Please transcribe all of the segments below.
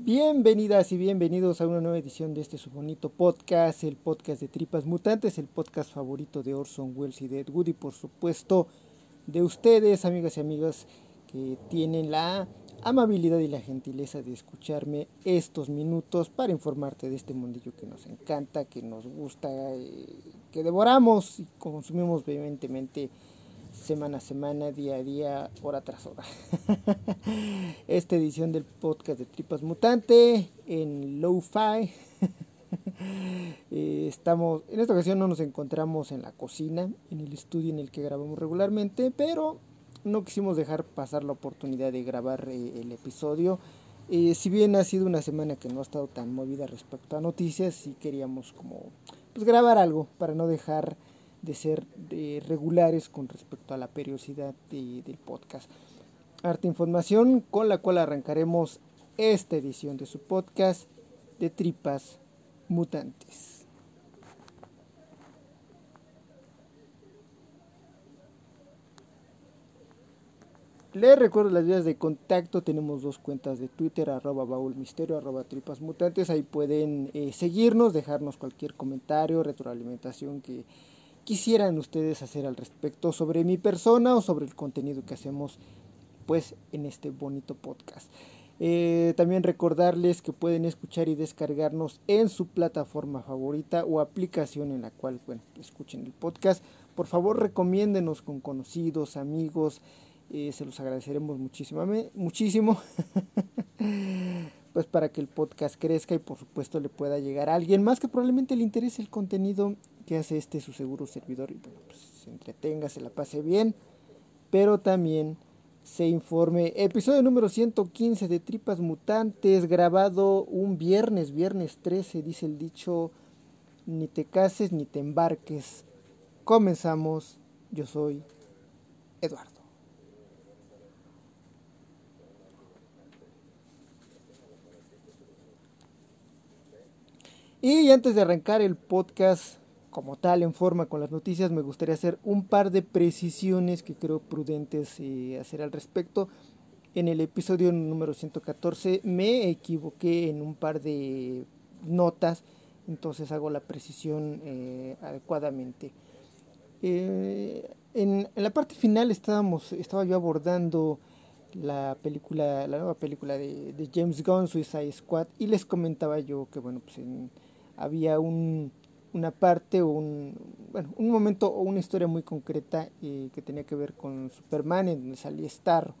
Bienvenidas y bienvenidos a una nueva edición de este su bonito podcast, el podcast de Tripas Mutantes, el podcast favorito de Orson Welles y de Ed Wood y por supuesto de ustedes, amigas y amigas, que tienen la amabilidad y la gentileza de escucharme estos minutos para informarte de este mundillo que nos encanta, que nos gusta, eh, que devoramos y consumimos vehementemente semana a semana, día a día, hora tras hora. Esta edición del podcast de Tripas Mutante en Lo-Fi. Eh, estamos, en esta ocasión no nos encontramos en la cocina, en el estudio en el que grabamos regularmente, pero no quisimos dejar pasar la oportunidad de grabar eh, el episodio. Eh, si bien ha sido una semana que no ha estado tan movida respecto a noticias, sí queríamos como pues, grabar algo para no dejar de ser regulares con respecto a la periodicidad del podcast. Arte información con la cual arrancaremos esta edición de su podcast de Tripas Mutantes. Les recuerdo las vías de contacto, tenemos dos cuentas de Twitter, arroba baúlmisterio, arroba tripas mutantes, ahí pueden eh, seguirnos, dejarnos cualquier comentario, retroalimentación que quisieran ustedes hacer al respecto sobre mi persona o sobre el contenido que hacemos pues en este bonito podcast. Eh, también recordarles que pueden escuchar y descargarnos en su plataforma favorita o aplicación en la cual escuchen el podcast. Por favor, recomiéndenos con conocidos, amigos, eh, se los agradeceremos muchísimo, muchísimo pues para que el podcast crezca y por supuesto le pueda llegar a alguien más que probablemente le interese el contenido que hace este su seguro servidor y bueno, pues se entretenga, se la pase bien, pero también se informe. Episodio número 115 de Tripas Mutantes, grabado un viernes, viernes 13, dice el dicho, ni te cases ni te embarques. Comenzamos, yo soy Eduardo. Y antes de arrancar el podcast como tal en forma con las noticias, me gustaría hacer un par de precisiones que creo prudentes eh, hacer al respecto. En el episodio número 114 me equivoqué en un par de notas, entonces hago la precisión eh, adecuadamente. Eh, en, la parte final estábamos, estaba yo abordando la película, la nueva película de, de James Gunn, Suicide Squad, y les comentaba yo que bueno, pues en había un, una parte o un, bueno, un momento o una historia muy concreta eh, que tenía que ver con Superman, en donde salía Starro.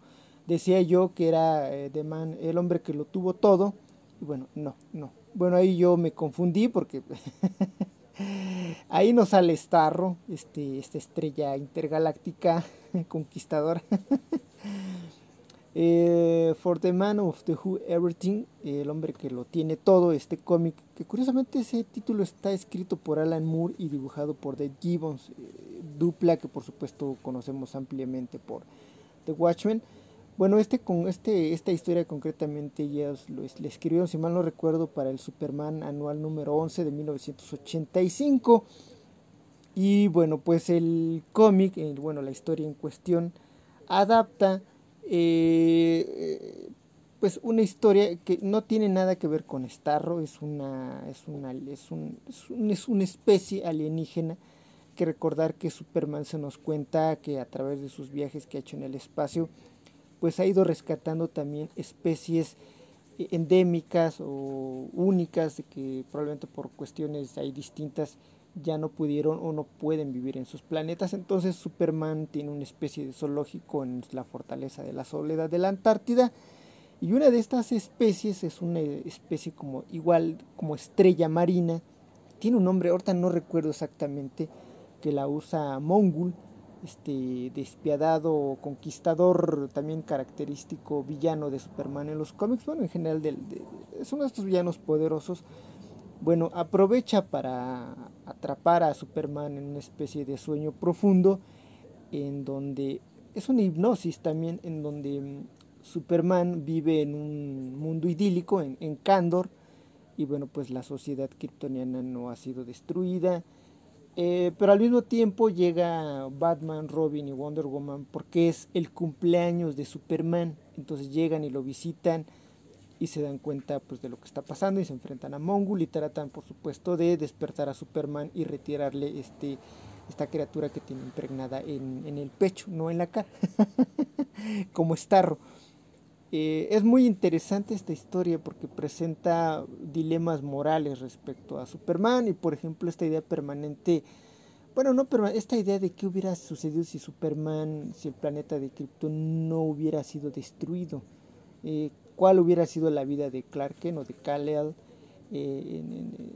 Decía yo que era eh, Man, el hombre que lo tuvo todo, y bueno, no, no. Bueno, ahí yo me confundí porque ahí no sale Starro, este, esta estrella intergaláctica conquistadora. Eh, For the Man of the Who Everything, el hombre que lo tiene todo, este cómic, que curiosamente ese título está escrito por Alan Moore y dibujado por Dave Gibbons, eh, dupla que por supuesto conocemos ampliamente por The Watchmen. Bueno, este con este esta historia concretamente ya lo le escribieron, si mal no recuerdo, para el Superman anual número 11 de 1985. Y bueno, pues el cómic, bueno, la historia en cuestión adapta eh, pues una historia que no tiene nada que ver con Starro, es una, es una, es un, es, una especie alienígena que recordar que Superman se nos cuenta que a través de sus viajes que ha hecho en el espacio, pues ha ido rescatando también especies endémicas o únicas que probablemente por cuestiones hay distintas ya no pudieron o no pueden vivir en sus planetas. Entonces Superman tiene una especie de zoológico en la fortaleza de la soledad de la Antártida. Y una de estas especies es una especie como igual como estrella marina. Tiene un nombre, ahorita no recuerdo exactamente, que la usa Mongul, este despiadado conquistador, también característico villano de Superman en los cómics. Bueno, en general de, es uno de estos villanos poderosos bueno, aprovecha para atrapar a Superman en una especie de sueño profundo, en donde es una hipnosis también, en donde mm, Superman vive en un mundo idílico, en, en Kandor, y bueno, pues la sociedad kryptoniana no ha sido destruida, eh, pero al mismo tiempo llega Batman, Robin y Wonder Woman porque es el cumpleaños de Superman, entonces llegan y lo visitan, y se dan cuenta pues de lo que está pasando y se enfrentan a Mongul y tratan por supuesto de despertar a Superman y retirarle este esta criatura que tiene impregnada en, en el pecho, no en la cara, como Starro. Eh, es muy interesante esta historia porque presenta dilemas morales respecto a Superman y por ejemplo esta idea permanente, bueno, no esta idea de qué hubiera sucedido si Superman, si el planeta de Krypton no hubiera sido destruido. Eh, cuál hubiera sido la vida de Clark o de Kal-El eh,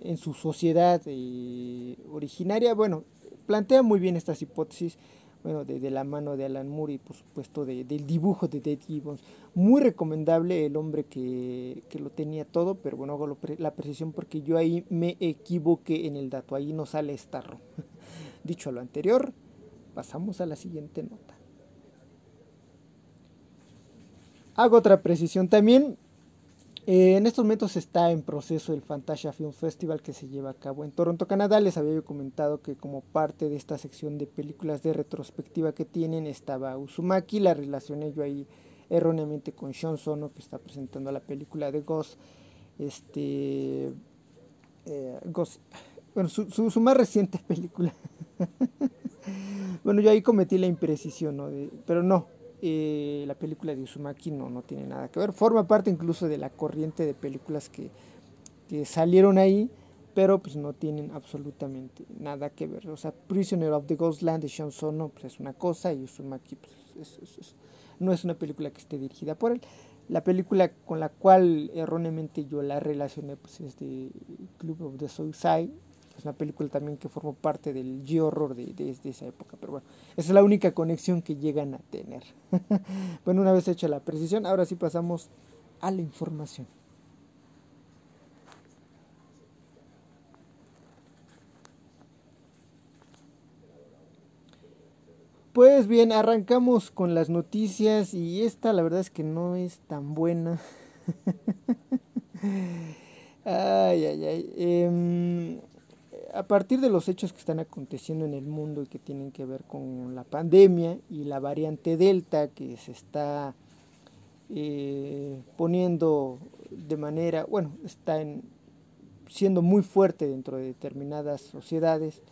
en, su sociedad eh, originaria. Bueno, plantea muy bien estas hipótesis, bueno, de, la mano de Alan Moore y por supuesto del dibujo de Dave Gibbons. Muy recomendable el hombre que, lo tenía todo, pero bueno, hago la precisión porque yo ahí me equivoqué en el dato, ahí no sale Starro. Dicho lo anterior, pasamos a la siguiente nota. Hago otra precisión también. Eh, en estos momentos está en proceso el Fantasia Film Festival que se lleva a cabo en Toronto, Canadá. Les había yo comentado que como parte de esta sección de películas de retrospectiva que tienen estaba Uzumaki. La relacioné yo ahí erróneamente con Sean Sono que está presentando la película de Ghost. Este, eh, bueno, su, su, más reciente película. bueno, yo ahí cometí la imprecisión, ¿no? pero no, eh, la película de Uzumaki no, no tiene nada que ver. Forma parte incluso de la corriente de películas que, salieron ahí, pero pues no tienen absolutamente nada que ver. O sea, Prisoner of the Ghostland de Sean Sono pues, es una cosa y Uzumaki pues, no es una película que esté dirigida por él. La película con la cual erróneamente yo la relacioné pues, es de Club of the Suicide es una película también que formó parte del G-Horror de, esa época, pero bueno, esa es la única conexión que llegan a tener. bueno, una vez hecha la precisión, ahora sí pasamos a la información. Pues bien, arrancamos con las noticias y esta la verdad es que no es tan buena. ay, ay, ay. Eh, a partir de los hechos que están aconteciendo en el mundo y que tienen que ver con la pandemia y la variante Delta que se está eh, poniendo de manera, bueno, está siendo muy fuerte dentro de determinadas sociedades,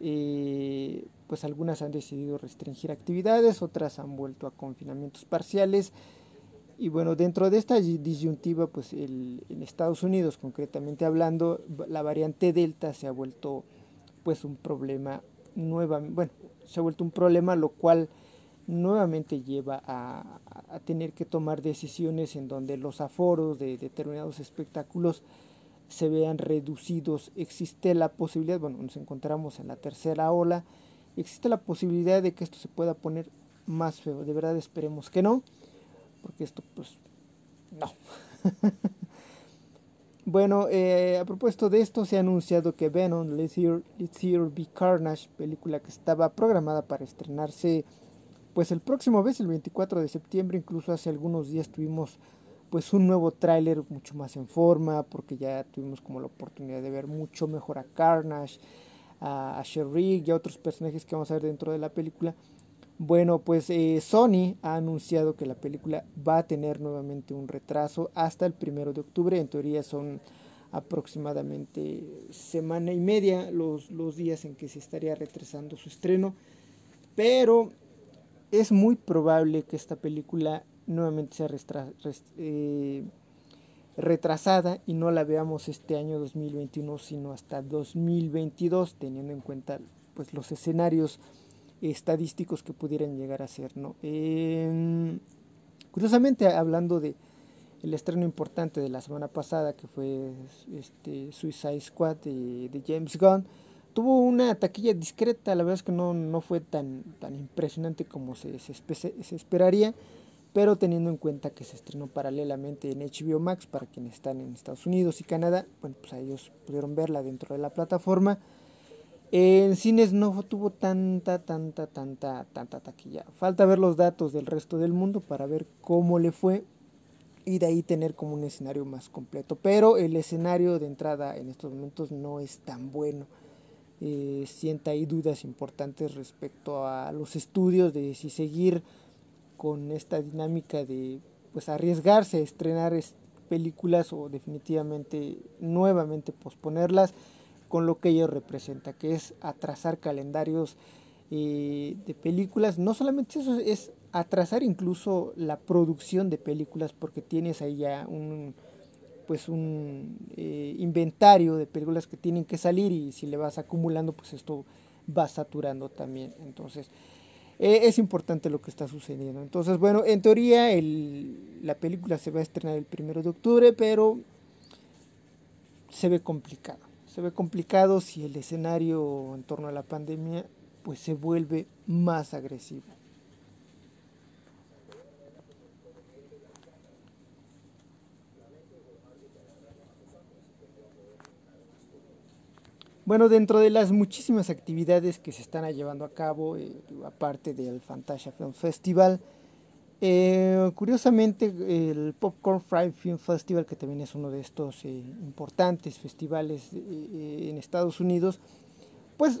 eh, pues algunas han decidido restringir actividades, otras han vuelto a confinamientos parciales y bueno, dentro de esta disyuntiva, pues el, en Estados Unidos concretamente hablando, la variante Delta se ha vuelto pues un problema nueva, bueno, se ha vuelto un problema lo cual nuevamente lleva a, tener que tomar decisiones en donde los aforos de determinados espectáculos se vean reducidos. Existe la posibilidad, bueno, nos encontramos en la tercera ola, existe la posibilidad de que esto se pueda poner más feo. De verdad esperemos que no porque esto pues no. bueno, eh, a propósito de esto se ha anunciado que Venom, Let's Hear, Be Carnage, película que estaba programada para estrenarse pues el próximo mes, el 24 de septiembre, incluso hace algunos días tuvimos pues un nuevo tráiler mucho más en forma, porque ya tuvimos como la oportunidad de ver mucho mejor a Carnage, a, a Sherry y a otros personajes que vamos a ver dentro de la película. Bueno, pues eh, Sony ha anunciado que la película va a tener nuevamente un retraso hasta el primero de octubre. En teoría son aproximadamente semana y media los, los días en que se estaría retrasando su estreno. Pero es muy probable que esta película nuevamente sea eh, retrasada y no la veamos este año 2021 sino hasta 2022 teniendo en cuenta pues los escenarios estadísticos que pudieran llegar a ser. ¿no? curiosamente, hablando de el estreno importante de la semana pasada, que fue este Suicide Squad de, James Gunn, tuvo una taquilla discreta, la verdad es que no, no fue tan, tan impresionante como se, se, esperaría, pero teniendo en cuenta que se estrenó paralelamente en HBO Max para quienes están en Estados Unidos y Canadá, bueno, pues ellos pudieron verla dentro de la plataforma. En cines no tuvo tanta, tanta, tanta, tanta taquilla. Falta ver los datos del resto del mundo para ver cómo le fue y de ahí tener como un escenario más completo. Pero el escenario de entrada en estos momentos no es tan bueno. Eh, sienta ahí dudas importantes respecto a los estudios de si seguir con esta dinámica de pues arriesgarse a estrenar películas o definitivamente nuevamente posponerlas con lo que ello representa, que es atrasar calendarios eh, de películas. No solamente eso, es atrasar incluso la producción de películas porque tienes ahí ya un pues un eh, inventario de películas que tienen que salir y si le vas acumulando pues esto va saturando también. Entonces eh, es importante lo que está sucediendo. Entonces bueno en teoría el, la película se va a estrenar el primero de octubre pero se ve complicado se ve complicado si el escenario en torno a la pandemia pues se vuelve más agresivo. Bueno, dentro de las muchísimas actividades que se están llevando a cabo, eh, aparte del Fantasia Film Festival, eh, curiosamente el Popcorn Fried Film Festival, que también es uno de estos eh, importantes festivales en Estados Unidos, pues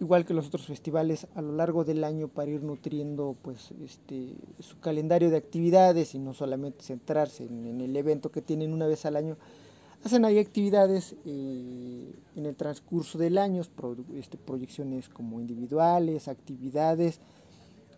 igual que los otros festivales a lo largo del año para ir nutriendo pues este su calendario de actividades y no solamente centrarse en el evento que tienen una vez al año, hacen ahí actividades eh, en el transcurso del año, este, proyecciones como individuales, actividades.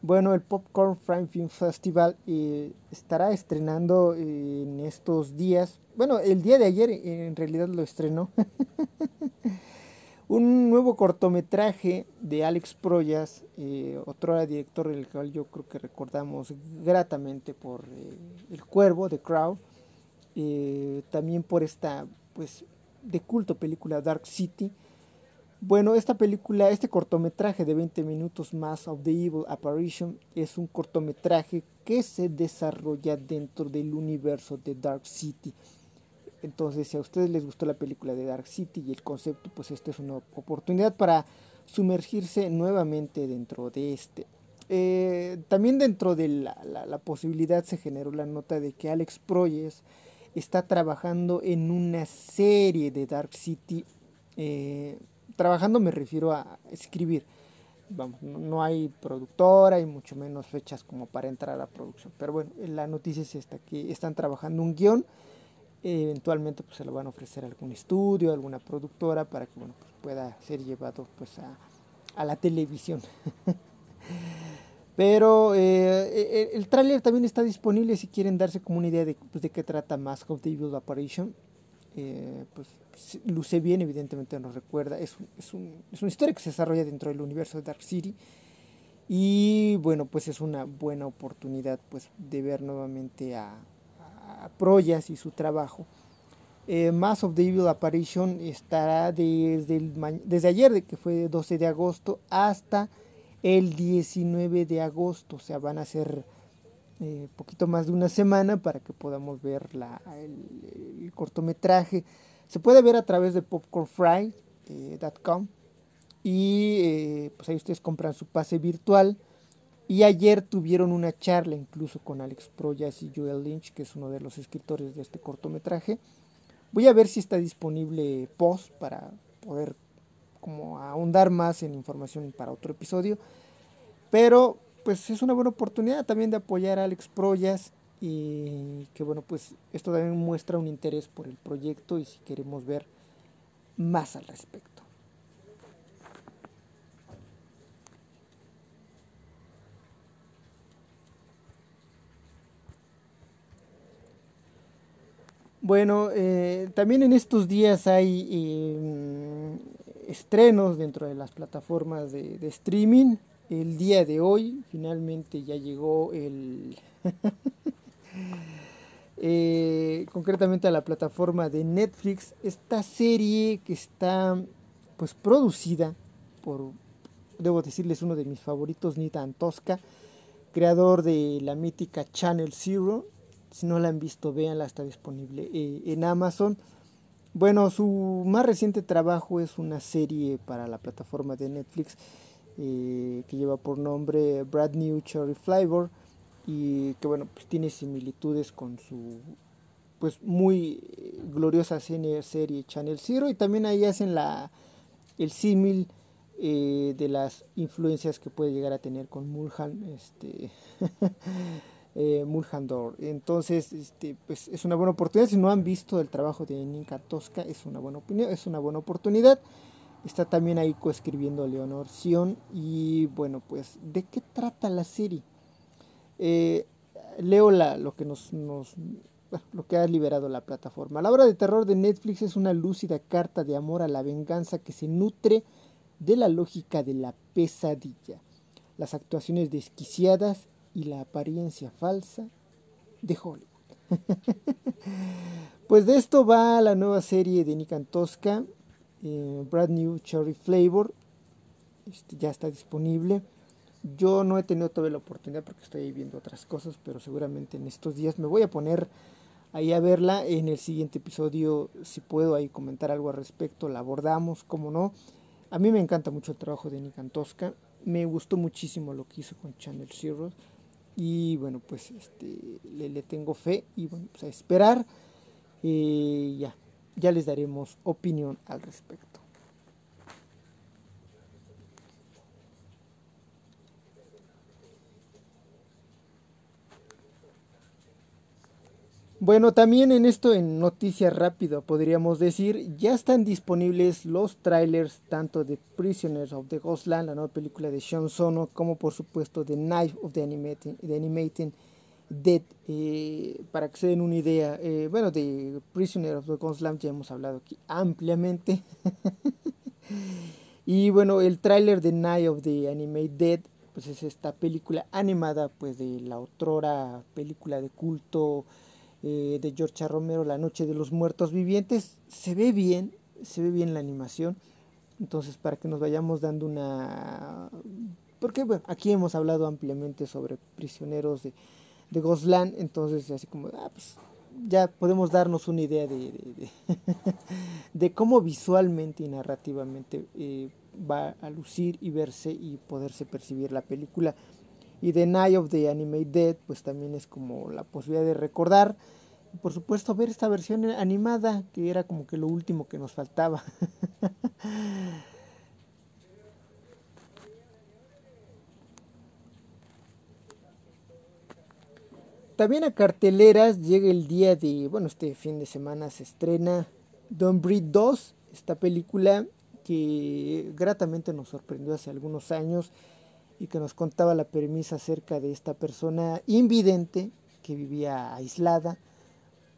Bueno, el Popcorn Frame Film Festival eh, estará estrenando eh, en estos días, bueno, el día de ayer en realidad lo estrenó, un nuevo cortometraje de Alex Proyas, otro director del cual yo creo que recordamos gratamente por El Cuervo, de Crow eh, también por esta, pues, de culto película Dark City. Bueno, esta película, este cortometraje de 20 minutos más of the Evil Apparition es un cortometraje que se desarrolla dentro del universo de Dark City. Entonces, si a ustedes les gustó la película de Dark City y el concepto, pues esta es una oportunidad para sumergirse nuevamente dentro de este. Eh, también dentro de la, posibilidad se generó la nota de que Alex Proyes está trabajando en una serie de Dark City. Eh, trabajando me refiero a escribir. Vamos, no hay productora y mucho menos fechas como para entrar a la producción. Pero bueno, la noticia es esta, que están trabajando un guion. eventualmente pues, se lo van a ofrecer a algún estudio, a alguna productora para que bueno, pues, pueda ser llevado pues, a, la televisión. Pero eh, el, tráiler también está disponible si quieren darse como una idea de, pues, de qué trata the Evil Apparition. Eh, pues luce bien, evidentemente nos recuerda. Es, es, un, es, una historia que se desarrolla dentro del universo de Dark City. Y bueno, pues es una buena oportunidad pues, de ver nuevamente a, Proyas y su trabajo. Eh, Mask of the Evil Apparition estará desde, el, desde ayer, de que fue 12 de agosto, hasta el 19 de agosto. O sea, van a ser eh, poquito más de una semana para que podamos ver la, el, cortometraje. Se puede ver a través de popcornfry.com y eh, pues ahí ustedes compran su pase virtual. Y ayer tuvieron una charla incluso con Alex Proyas y Joel Lynch, que es uno de los escritores de este cortometraje. Voy a ver si está disponible post para poder como ahondar más en información para otro episodio. Pero pues es una buena oportunidad también de apoyar a Alex Proyas y que bueno pues esto también muestra un interés por el proyecto y si queremos ver más al respecto. Bueno, eh, también en estos días hay eh, estrenos dentro de las plataformas de, streaming. El día de hoy finalmente ya llegó el... Eh, concretamente a la plataforma de Netflix, esta serie que está pues producida por, debo decirles, uno de mis favoritos, Nita Tosca, creador de la mítica Channel Zero. Si no la han visto, véanla, está disponible eh, en Amazon. Bueno, su más reciente trabajo es una serie para la plataforma de Netflix que lleva por nombre Brad New Cherry Flavor y que bueno, pues tiene similitudes con su pues muy gloriosa serie Channel Zero y también ahí hacen la el símil eh, de las influencias que puede llegar a tener con Mulholland este eh. Entonces, este, pues es una buena oportunidad. Si no han visto el trabajo de Ninka Tosca, es una buena opinión, es una buena oportunidad. Está también ahí coescribiendo Leonor Sion. Y bueno, pues, ¿de qué trata la serie? Eh, leo la, lo que nos, nos lo que ha liberado la plataforma. La obra de terror de Netflix es una lúcida carta de amor a la venganza que se nutre de la lógica de la pesadilla, las actuaciones desquiciadas y la apariencia falsa de Hollywood. pues de esto va la nueva serie de Nick Antosca, eh, Brand New Cherry Flavor, este, ya está disponible. Yo no he tenido todavía la oportunidad porque estoy viendo otras cosas, pero seguramente en estos días me voy a poner ahí a verla. En el siguiente episodio, si puedo ahí comentar algo al respecto, la abordamos, como no. A mí me encanta mucho el trabajo de Nick Antosca. Me gustó muchísimo lo que hizo con Channel Zero. Y bueno, pues este, le, tengo fe y bueno, pues a esperar. Eh, ya, ya les daremos opinión al respecto. Bueno, también en esto, en noticia rápida, podríamos decir, ya están disponibles los trailers tanto de Prisoners of the Ghostland, la nueva película de Sean Sono, como por supuesto de Knife of the Animating, the Animating Dead. Eh, para que se den una idea, eh, bueno, de Prisoners of the Ghostland ya hemos hablado aquí ampliamente. y bueno, el trailer de Night of the Animated Dead, pues es esta película animada, pues de la otrora película de culto eh, de George Romero, La Noche de los Muertos Vivientes. Se ve bien, se ve bien la animación. Entonces, para que nos vayamos dando una... Porque bueno, aquí hemos hablado ampliamente sobre prisioneros de, de Goslan, entonces así como, ah, pues ya podemos darnos una idea de, de, cómo visualmente y narrativamente eh, va a lucir y verse y poderse percibir la película. Y The Night of the Animated Dead, pues también es como la posibilidad de recordar, por supuesto, ver esta versión animada, que era como que lo último que nos faltaba. También a carteleras llega el día de, bueno, este fin de semana se estrena Don't Breed 2, esta película que gratamente nos sorprendió hace algunos años y que nos contaba la premisa acerca de esta persona invidente que vivía aislada.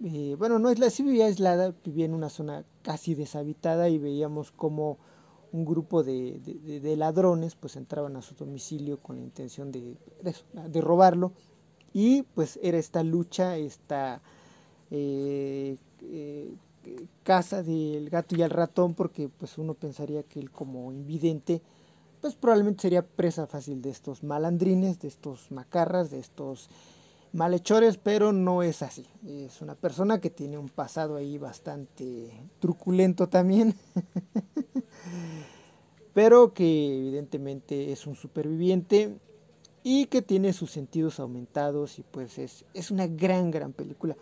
Eh, bueno, no la, sí vivía aislada, vivía en una zona casi deshabitada y veíamos como un grupo de, de, ladrones pues entraban a su domicilio con la intención de, de, robarlo y pues era esta lucha, esta eh, eh, casa del gato y el ratón porque pues uno pensaría que él como invidente pues probablemente sería presa fácil de estos malandrines, de estos macarras, de estos malhechores, pero no es así. Es una persona que tiene un pasado ahí bastante truculento también, pero que evidentemente es un superviviente y que tiene sus sentidos aumentados y pues es, es una gran, gran película.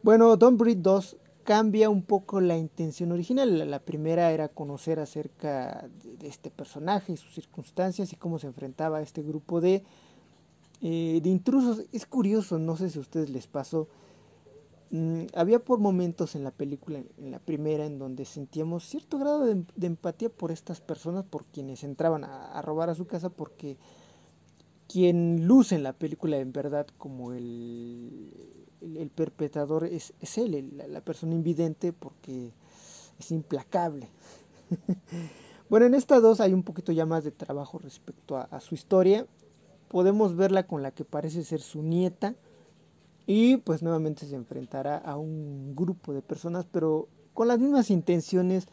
Bueno, Don't Breed 2 cambia un poco la intención original. La primera era conocer acerca de, este personaje y sus circunstancias y cómo se enfrentaba a este grupo de, eh, de intrusos. Es curioso, no sé si a ustedes les pasó. Mm, había por momentos en la película, en la primera, en donde sentíamos cierto grado de, empatía por estas personas, por quienes entraban a, robar a su casa, porque quien luce en la película en verdad como el, el, perpetrador es, es él, la, persona invidente, porque es implacable. bueno, en esta dos hay un poquito ya más de trabajo respecto a, su historia. Podemos verla con la que parece ser su nieta. Y pues nuevamente se enfrentará a un grupo de personas, pero con las mismas intenciones,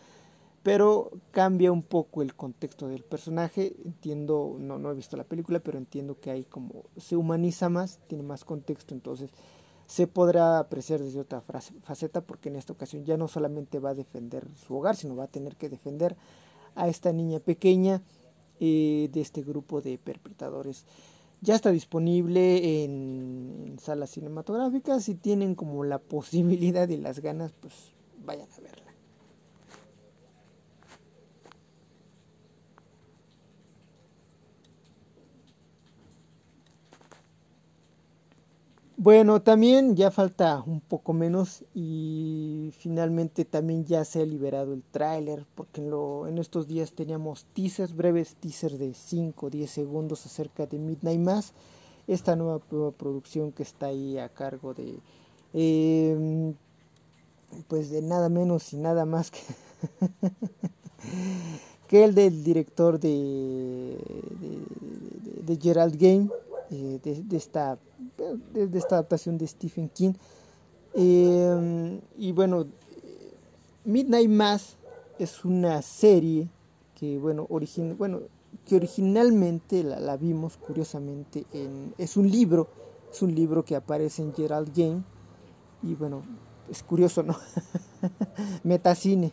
pero cambia un poco el contexto del personaje. Entiendo, no, no he visto la película, pero entiendo que hay como se humaniza más, tiene más contexto, entonces se podrá apreciar desde otra faceta porque en esta ocasión ya no solamente va a defender su hogar, sino va a tener que defender a esta niña pequeña eh, de este grupo de perpetradores. Ya está disponible en, salas cinematográficas. Si tienen como la posibilidad y las ganas, pues vayan a verla. Bueno, también ya falta un poco menos y finalmente también ya se ha liberado el tráiler porque en, lo, en estos días teníamos teasers, breves teasers de 5 o 10 segundos acerca de Midnight Mass, esta nueva, producción que está ahí a cargo de em, pues de nada menos y nada más que, que el del director de, de Gerald Game eh, de, esta, de, esta adaptación de Stephen King. Eh, y bueno, Midnight Mass es una serie que, bueno, origin, bueno, que originalmente la, vimos curiosamente en... Es un libro, es un libro que aparece en Gerald Game. Y bueno, es curioso, ¿no? Metacine.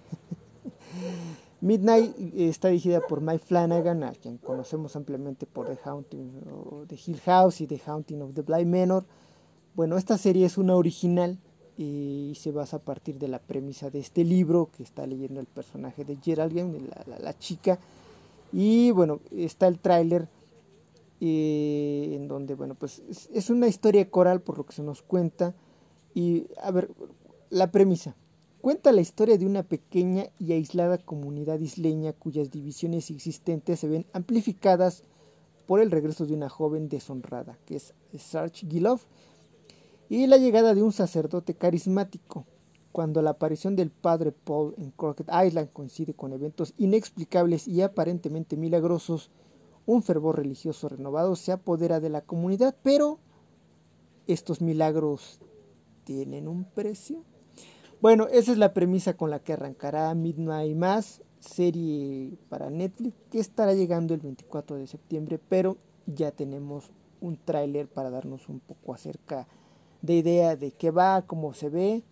Midnight está dirigida por Mike Flanagan, a quien conocemos ampliamente por The Haunting de Hill House y The Haunting of the Blind Manor. Bueno, esta serie es una original eh, y se basa a partir de la premisa de este libro que está leyendo el personaje de Geraldine, la, la, chica. Y bueno, está el tráiler eh, en donde, bueno, pues es, es una historia coral por lo que se nos cuenta. Y a ver, la premisa. Cuenta la historia de una pequeña y aislada comunidad isleña cuyas divisiones existentes se ven amplificadas por el regreso de una joven deshonrada, que es Sarge Gilov, y la llegada de un sacerdote carismático. Cuando la aparición del padre Paul en Crockett Island coincide con eventos inexplicables y aparentemente milagrosos, un fervor religioso renovado se apodera de la comunidad, pero estos milagros tienen un precio. Bueno, esa es la premisa con la que arrancará Midnight Mass, serie para Netflix, que estará llegando el 24 de septiembre, pero ya tenemos un tráiler para darnos un poco acerca de idea de qué va, cómo se ve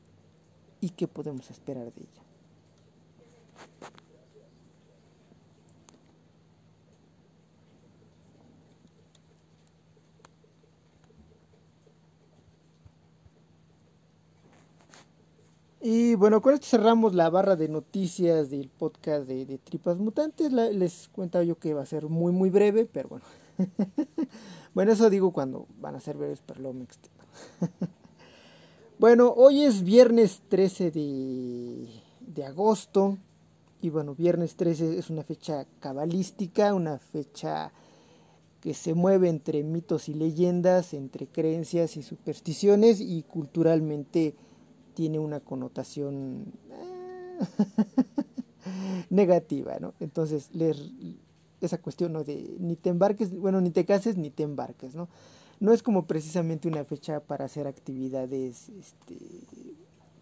y qué podemos esperar de ella. Y bueno, con esto cerramos la barra de noticias del podcast de, Tripas Mutantes. les cuento yo que va a ser muy, muy breve, pero bueno. bueno, eso digo cuando van a ser breves, pero extiendo. bueno, hoy es viernes 13 de, de agosto. Y bueno, viernes 13 es una fecha cabalística, una fecha que se mueve entre mitos y leyendas, entre creencias y supersticiones y culturalmente tiene una connotación eh, negativa, ¿no? Entonces, leer esa cuestión ¿no? de ni te embarques, bueno, ni te cases ni te embarques, ¿no? No es como precisamente una fecha para hacer actividades este,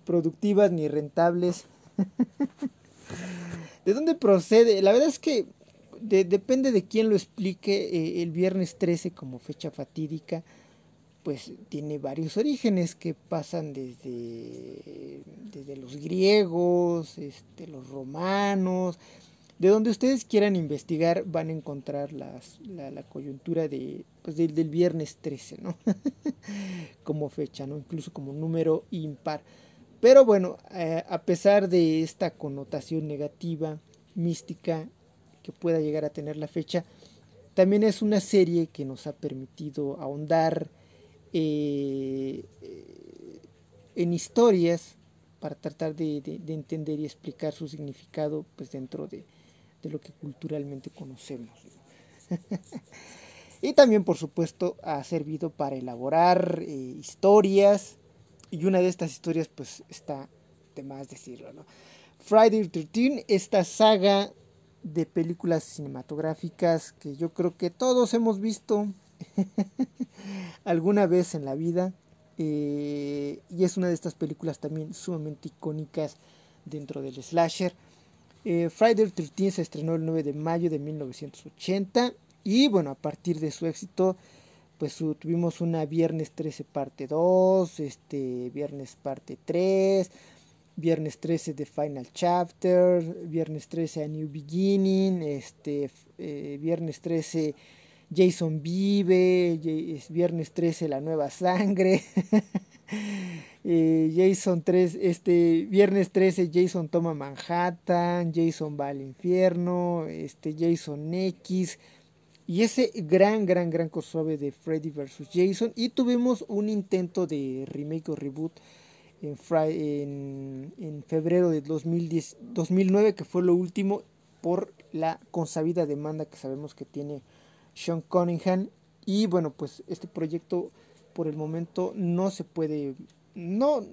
productivas ni rentables. ¿De dónde procede? La verdad es que depende de quién lo explique. Eh, el viernes 13 como fecha fatídica pues tiene varios orígenes que pasan desde, desde los griegos, este, los romanos, de donde ustedes quieran investigar van a encontrar las, la, coyuntura de, pues del, viernes 13, ¿no? como fecha, ¿no? Incluso como número impar. Pero bueno, eh, a pesar de esta connotación negativa, mística, que pueda llegar a tener la fecha, también es una serie que nos ha permitido ahondar eh, en historias para tratar de, entender y explicar su significado pues dentro de, lo que culturalmente conocemos. y también por supuesto ha servido para elaborar eh, historias y una de estas historias pues está de más decirlo. ¿no? Friday the 13, esta saga de películas cinematográficas que yo creo que todos hemos visto alguna vez en la vida. Eh, y es una de estas películas también sumamente icónicas dentro del slasher. Eh, Friday the 13 se estrenó el 9 de mayo de 1980 y bueno, a partir de su éxito pues tuvimos una Viernes 13 parte 2, este Viernes parte 3, Viernes 13 de Final Chapter, Viernes 13 a New Beginning, este eh, Viernes 13 Jason vive, es viernes 13 la nueva sangre. Eh, Jason 3, este viernes 13 Jason toma Manhattan, Jason va al infierno, este Jason X, y ese gran, gran, gran crossover de Freddy vs. Jason. Y tuvimos un intento de remake o reboot en, en, febrero de 2010, 2009, que fue lo último por la consabida demanda que sabemos que tiene Sean Cunningham. Y bueno, pues este proyecto por el momento no se puede, no,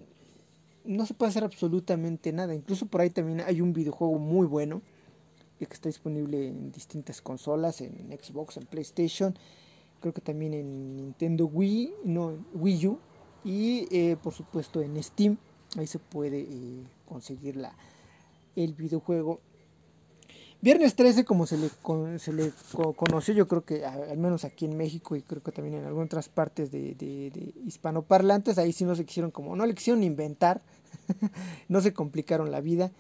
no se puede hacer absolutamente nada. Incluso por ahí también hay un videojuego muy bueno que está disponible en distintas consolas, en Xbox, en PlayStation, creo que también en Nintendo Wii, no, Wii U y eh, por supuesto en Steam, ahí se puede eh, conseguir la, el videojuego. Viernes 13, como se le, se le conoció, yo creo que al menos aquí en México y creo que también en algunas otras partes de hispanoparlantes, ahí sí no se quisieron como, no le quisieron inventar, no se complicaron la vida.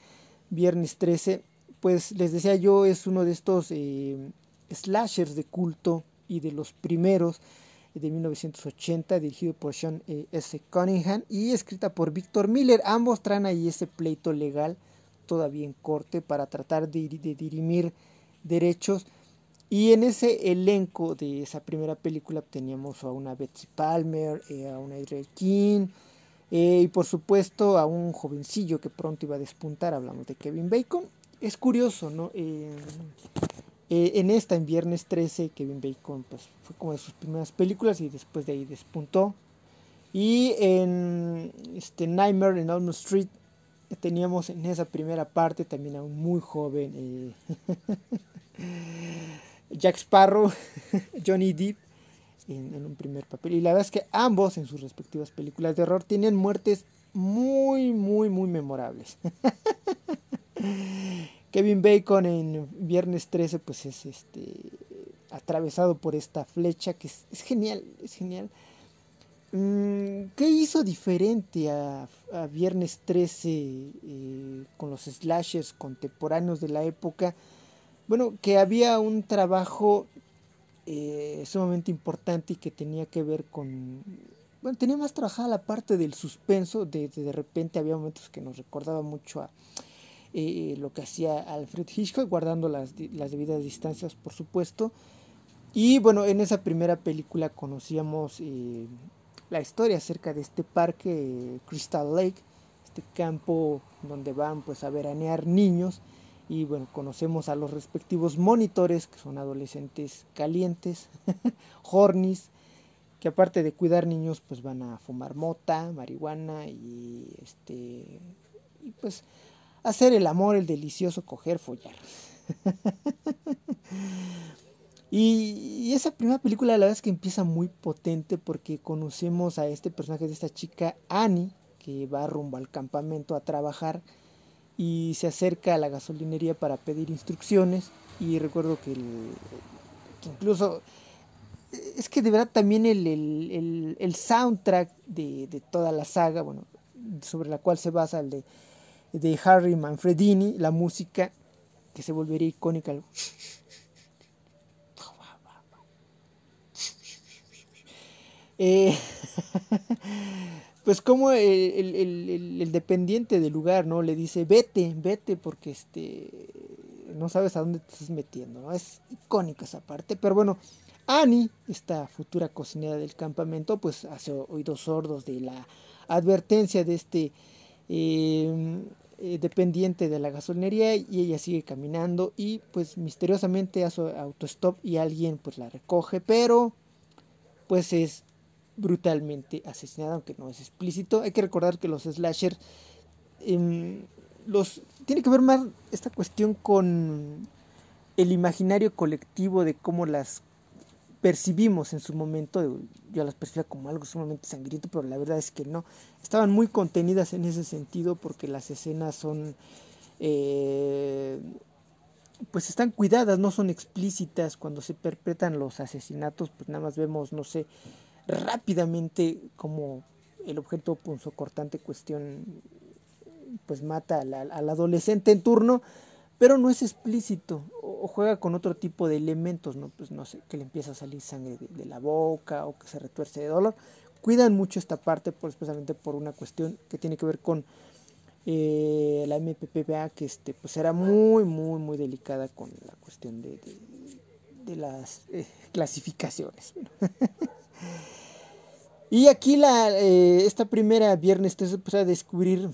Viernes 13 pues les decía yo, es uno de estos eh, slashers de culto y de los primeros de 1980, dirigido por Sean eh, S. Cunningham y escrita por Victor Miller. Ambos traen ahí ese pleito legal todavía en corte para tratar de, dirimir derechos. Y en ese elenco de esa primera película teníamos a una Betsy Palmer, eh, a una Israel King y por supuesto a un jovencillo que pronto iba a despuntar, hablamos de Kevin Bacon es curioso, ¿no? Eh, eh, en esta, en Viernes 13, Kevin Bacon pues, fue como de sus primeras películas y después de ahí despuntó. Y en este, Nightmare in Elm Street teníamos en esa primera parte también a un muy joven eh, Jack Sparrow, Johnny Depp, en, un primer papel. Y la verdad es que ambos en sus respectivas películas de horror tienen muertes muy, muy, muy memorables. Kevin Bacon en Viernes 13 pues es este atravesado por esta flecha que es, genial, es genial. Mm, ¿Qué hizo diferente a, Viernes 13 eh, con los slashers contemporáneos de la época? Bueno, que había un trabajo eh, sumamente importante y que tenía que ver con... Bueno, tenía más trabajada la parte del suspenso, de, de repente había momentos que nos recordaba mucho a eh, lo que hacía Alfred Hitchcock, guardando las, las debidas distancias, por supuesto. Y bueno, en esa primera película conocíamos la historia acerca de este parque Crystal Lake, este campo donde van pues a veranear niños y bueno, conocemos a los respectivos monitores que son adolescentes calientes, hornis, que aparte de cuidar niños pues van a fumar mota, marihuana y este y pues hacer el amor, el delicioso coger, follar. y, esa primera película la verdad es que empieza muy potente porque conocemos a este personaje de esta chica Annie que va rumbo al campamento a trabajar y se acerca a la gasolinería para pedir instrucciones y recuerdo que, incluso es que de verdad también el, soundtrack de, de, toda la saga, bueno, sobre la cual se basa el de de Harry Manfredini, la música que se volvería icónica. Eh, pues como el, dependiente del lugar, ¿no? Le dice, vete, vete, porque este no sabes a dónde te estás metiendo, ¿no? Es icónica esa parte, pero bueno, Annie, esta futura cocinera del campamento, pues hace oídos sordos de la advertencia de este eh, dependiente de la gasolinería y ella sigue caminando y pues misteriosamente hace autostop y alguien pues la recoge pero pues es brutalmente asesinada aunque no es explícito hay que recordar que los slasher em, los tiene que ver más esta cuestión con el imaginario colectivo de cómo las percibimos en su momento, yo las percibía como algo sumamente sangriento, pero la verdad es que no. Estaban muy contenidas en ese sentido porque las escenas son, eh, pues están cuidadas, no son explícitas. Cuando se perpetran los asesinatos, pues nada más vemos, no sé, rápidamente como el objeto punzocortante cuestión, pues mata al, al adolescente en turno pero no es explícito o, juega con otro tipo de elementos, ¿no? Pues no sé, que le empieza a salir sangre de, la boca o que se retuerce de dolor. Cuidan mucho esta parte, por, especialmente por una cuestión que tiene que ver con eh, la MPPA, que este, pues era muy, muy, muy delicada con la cuestión de, de las eh, clasificaciones. y aquí la, eh, esta primera viernes se empezó a descubrir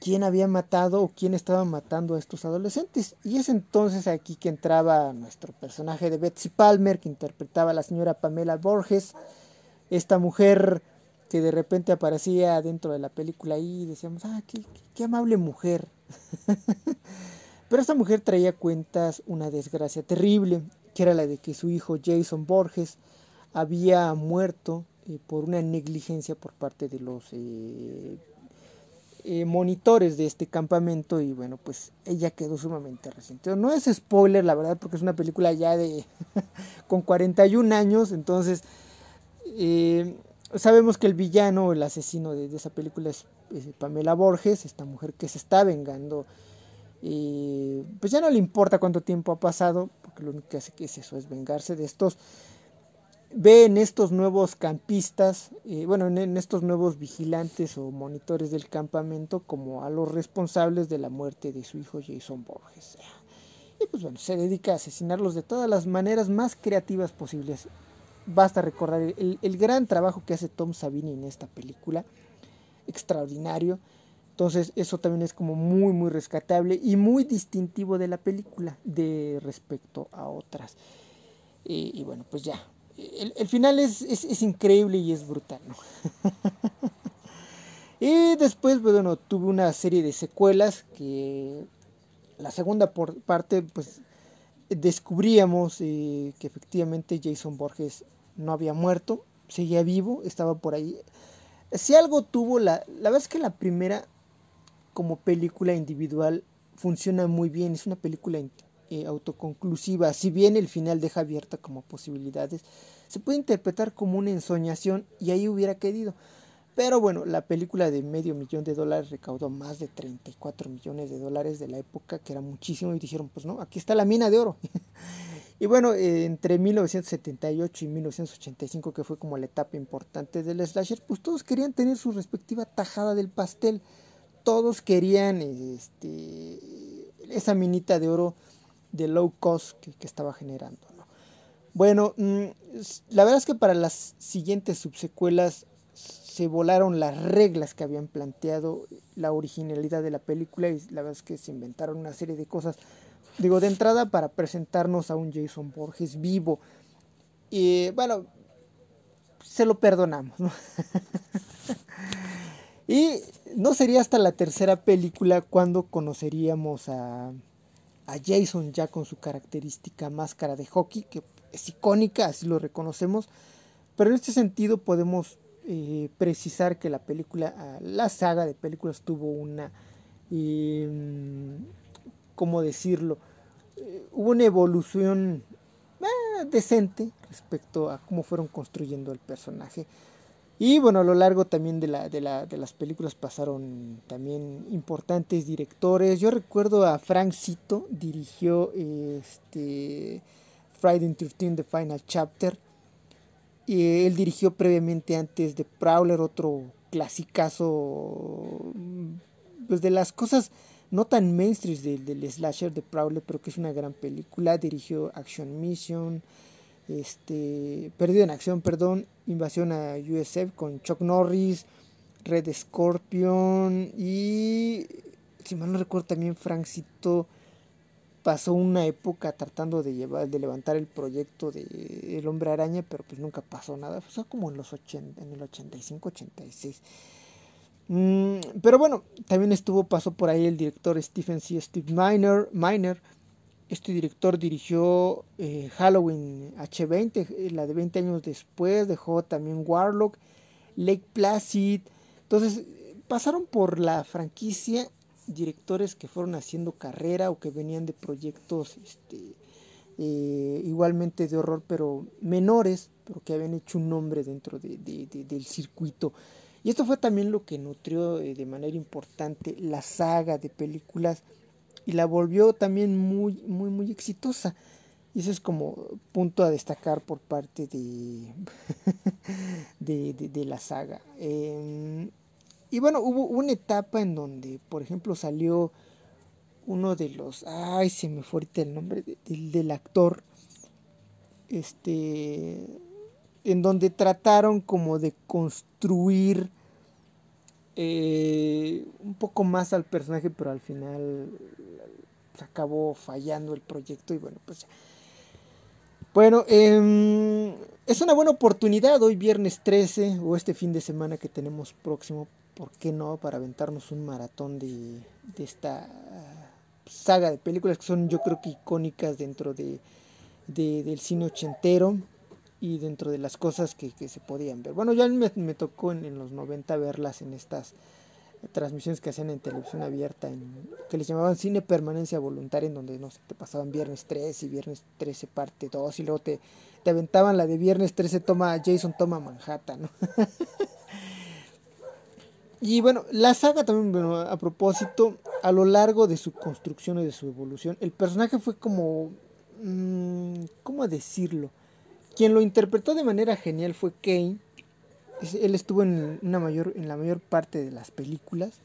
quién había matado o quién estaba matando a estos adolescentes. Y es entonces aquí que entraba nuestro personaje de Betsy Palmer, que interpretaba a la señora Pamela Borges, esta mujer que de repente aparecía dentro de la película y decíamos, ah, qué, qué amable mujer. Pero esta mujer traía cuentas una desgracia terrible, que era la de que su hijo Jason Borges había muerto eh, por una negligencia por parte de los eh, eh, monitores de este campamento y bueno, pues ella quedó sumamente resentida. No es spoiler, la verdad, porque es una película ya de con 41 años, entonces sabemos que el villano, el asesino de, esa película es, Pamela Borges, esta mujer que se está vengando. Pues ya no le importa cuánto tiempo ha pasado, porque lo único que hace que es eso, es vengarse de estos. Ve en estos nuevos campistas, eh, bueno, en, estos nuevos vigilantes o monitores del campamento como a los responsables de la muerte de su hijo Jason Borges. Y pues bueno, se dedica a asesinarlos de todas las maneras más creativas posibles basta recordar el, gran trabajo que hace Tom Savini en esta película, extraordinario. Entonces eso también es como muy muy rescatable y muy distintivo de la película de respecto a otras. Y, bueno, pues ya, el, final es, es, increíble y es brutal. y después, pues, bueno, tuve una serie de secuelas que la segunda parte, pues descubríamos eh, que efectivamente Jason Borges no había muerto, seguía vivo, estaba por ahí. Si algo tuvo, la, la verdad es que la primera como película individual funciona muy bien, es una película eh, autoconclusiva, si bien el final deja abierta como posibilidades, se puede interpretar como una ensoñación y ahí hubiera querido. Pero bueno, la película de medio millón de dólares recaudó más de 34 millones de dólares de la época, que era muchísimo, y dijeron, pues no, aquí está la mina de oro. y bueno, eh, entre 1978 y 1985, que fue como la etapa importante del slasher, pues todos querían tener su respectiva tajada del pastel. Todos querían este, esa minita de oro de low cost que, estaba generando. ¿no? Bueno, mm, la verdad es que para las siguientes subsecuelas se volaron las reglas que habían planteado la originalidad de la película y la verdad es que se inventaron una serie de cosas, digo, de entrada para presentarnos a un Jason Borges vivo. Y bueno, se lo perdonamos. y no sería hasta la tercera película cuando conoceríamos a, a Jason ya con su característica máscara de hockey, que es icónica, así lo reconocemos. Pero en este sentido podemos eh, precisar que la película, ah, la saga de películas tuvo una, em, ¿cómo decirlo? Eh, hubo una evolución ah, decente respecto a cómo fueron construyendo el personaje. Y bueno, a lo largo también de, la, de, la, de las películas pasaron también importantes directores. Yo recuerdo a Frank Cito, dirigió este, Friday 13, The Final Chapter. Y él dirigió previamente antes de Prowler otro clasicazo, pues de las cosas no tan mainstream del, del slasher de Prowler, pero que es una gran película. Dirigió Action Mission, este, Perdido en Acción, perdón, Invasión a USF con Chuck Norris, Red Scorpion y, si mal no recuerdo, también Francito pasó una época tratando de llevar, de levantar el proyecto de El Hombre Araña, pero pues nunca pasó nada. Fue como en los 80, en el 85, 86. Mm, pero bueno, también estuvo, pasó por ahí el director Stephen C. Steve Miner. Miner. Este director dirigió eh, Halloween H20, eh, la de 20 años después, dejó también Warlock, Lake Placid. Entonces, pasaron por la franquicia directores que fueron haciendo carrera o que venían de proyectos este, eh, igualmente de horror, pero menores, pero que habían hecho un nombre dentro de, del circuito. Y esto fue también lo que nutrió de manera importante la saga de películas y la volvió también muy, muy, muy exitosa. Y eso es como punto a destacar por parte de, de, la saga. Em, y bueno, hubo una etapa en donde, por ejemplo, salió uno de los. Ay, se me fue ahorita el nombre del, del actor. este, en donde trataron como de construir eh, un poco más al personaje, pero al final se acabó fallando el proyecto y bueno, pues... Bueno, eh, es una buena oportunidad hoy viernes 13 o este fin de semana que tenemos próximo, ¿por qué no? Para aventarnos un maratón de, de esta saga de películas que son yo creo que icónicas dentro de, de del cine ochentero y dentro de las cosas que, que se podían ver. Bueno, ya me, me tocó en, en, los 90 verlas en estas transmisiones que hacían en televisión abierta, que les llamaban cine permanencia voluntaria, en donde no sé, te pasaban viernes 13 y viernes 13 parte 2 y luego te, te aventaban la de viernes 13 toma Jason toma Manhattan, ¿no? y bueno, la saga también, bueno, a propósito, a lo largo de su construcción y de su evolución, el personaje fue como, mmm, ¿cómo decirlo? Quien lo interpretó de manera genial fue Kane. Él estuvo en, una mayor, en la mayor parte de las películas.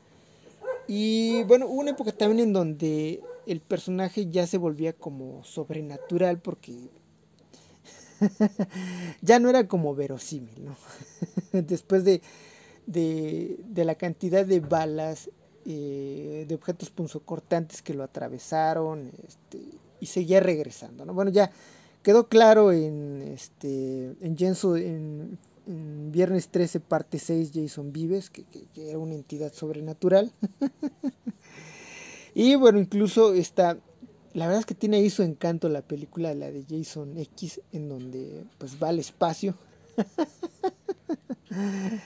Y bueno, hubo una época también en donde el personaje ya se volvía como sobrenatural porque ya no era como verosímil, ¿no? Después de, de, la cantidad de balas, eh, de objetos punzocortantes que lo atravesaron este, y seguía regresando, ¿no? Bueno, ya quedó claro en este en, en, Viernes 13 parte 6 Jason Vives que, que, que era una entidad sobrenatural. Y bueno incluso está la verdad es que tiene ahí su encanto la película la de Jason X en donde pues va al espacio.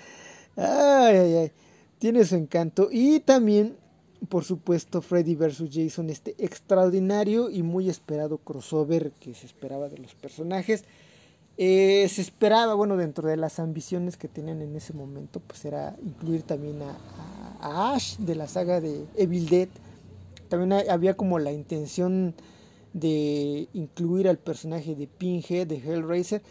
Ay, ay, ay. tiene su encanto. Y también por supuesto Freddy vs. Jason, este extraordinario y muy esperado crossover que se esperaba de los personajes. Eh, se esperaba, bueno, dentro de las ambiciones que tenían en ese momento, pues era incluir también a, a, a Ash de la saga de Evil Dead. También había como la intención de incluir al personaje de Pinhead, de Hellraiser.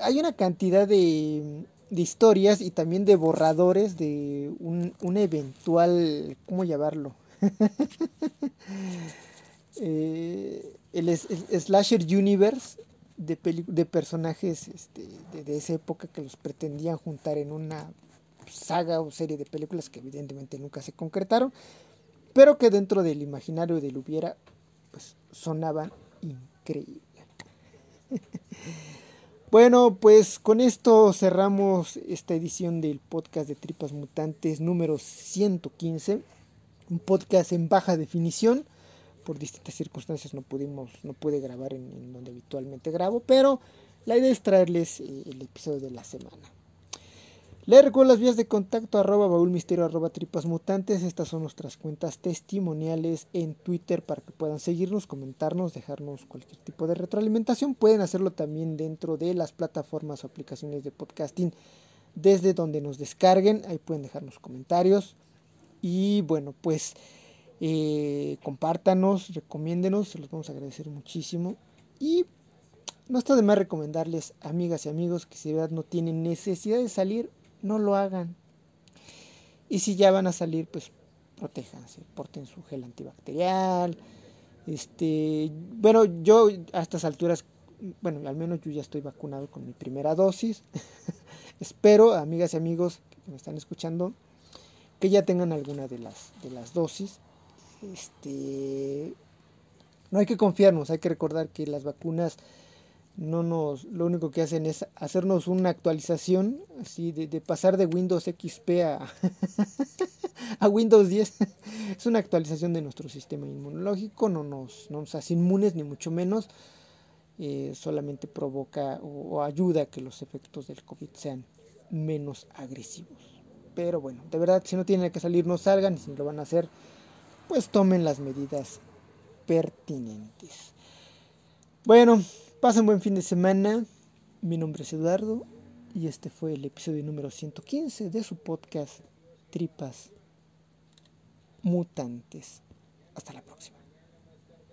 Hay una cantidad de, de historias y también de borradores de un, un eventual, ¿cómo llamarlo? eh, el, el, Slasher Universe de, de personajes este, de, de, esa época que los pretendían juntar en una saga o serie de películas que evidentemente nunca se concretaron, pero que dentro del imaginario del hubiera, pues sonaban increíble. Bueno, pues con esto cerramos esta edición del podcast de Tripas Mutantes número 115, un podcast en baja definición. Por distintas circunstancias no pudimos, no pude grabar en, en donde habitualmente grabo, pero la idea es traerles eh, el episodio de la semana. Les recuerdo las vías de contacto arroba baúlmisterio arroba tripas mutantes. Estas son nuestras cuentas testimoniales en Twitter para que puedan seguirnos, comentarnos, dejarnos cualquier tipo de retroalimentación. Pueden hacerlo también dentro de las plataformas o aplicaciones de podcasting desde donde nos descarguen. Ahí pueden dejarnos comentarios. Y bueno, pues eh, compártanos, recomiéndenos, se los vamos a agradecer muchísimo. Y no está de más recomendarles, amigas y amigos, que si de verdad no tienen necesidad de salir, no lo hagan. Y si ya van a salir, pues protéjanse, porten su gel antibacterial. Este, bueno, yo a estas alturas, bueno, al menos yo ya estoy vacunado con mi primera dosis. Espero, amigas y amigos que me están escuchando, que ya tengan alguna de las de las dosis. Este, no hay que confiarnos, hay que recordar que las vacunas no nos lo único que hacen es hacernos una actualización así de, de pasar de Windows XP a, a, Windows 10 es una actualización de nuestro sistema inmunológico no nos, no nos hace inmunes ni mucho menos eh, solamente provoca o, o, ayuda a que los efectos del COVID sean menos agresivos. Pero bueno de verdad si no tienen que salir no salgan y si lo van a hacer pues tomen las medidas pertinentes. Bueno Pasen buen fin de semana. Mi nombre es Eduardo y este fue el episodio número 115 de su podcast Tripas Mutantes. Hasta la próxima.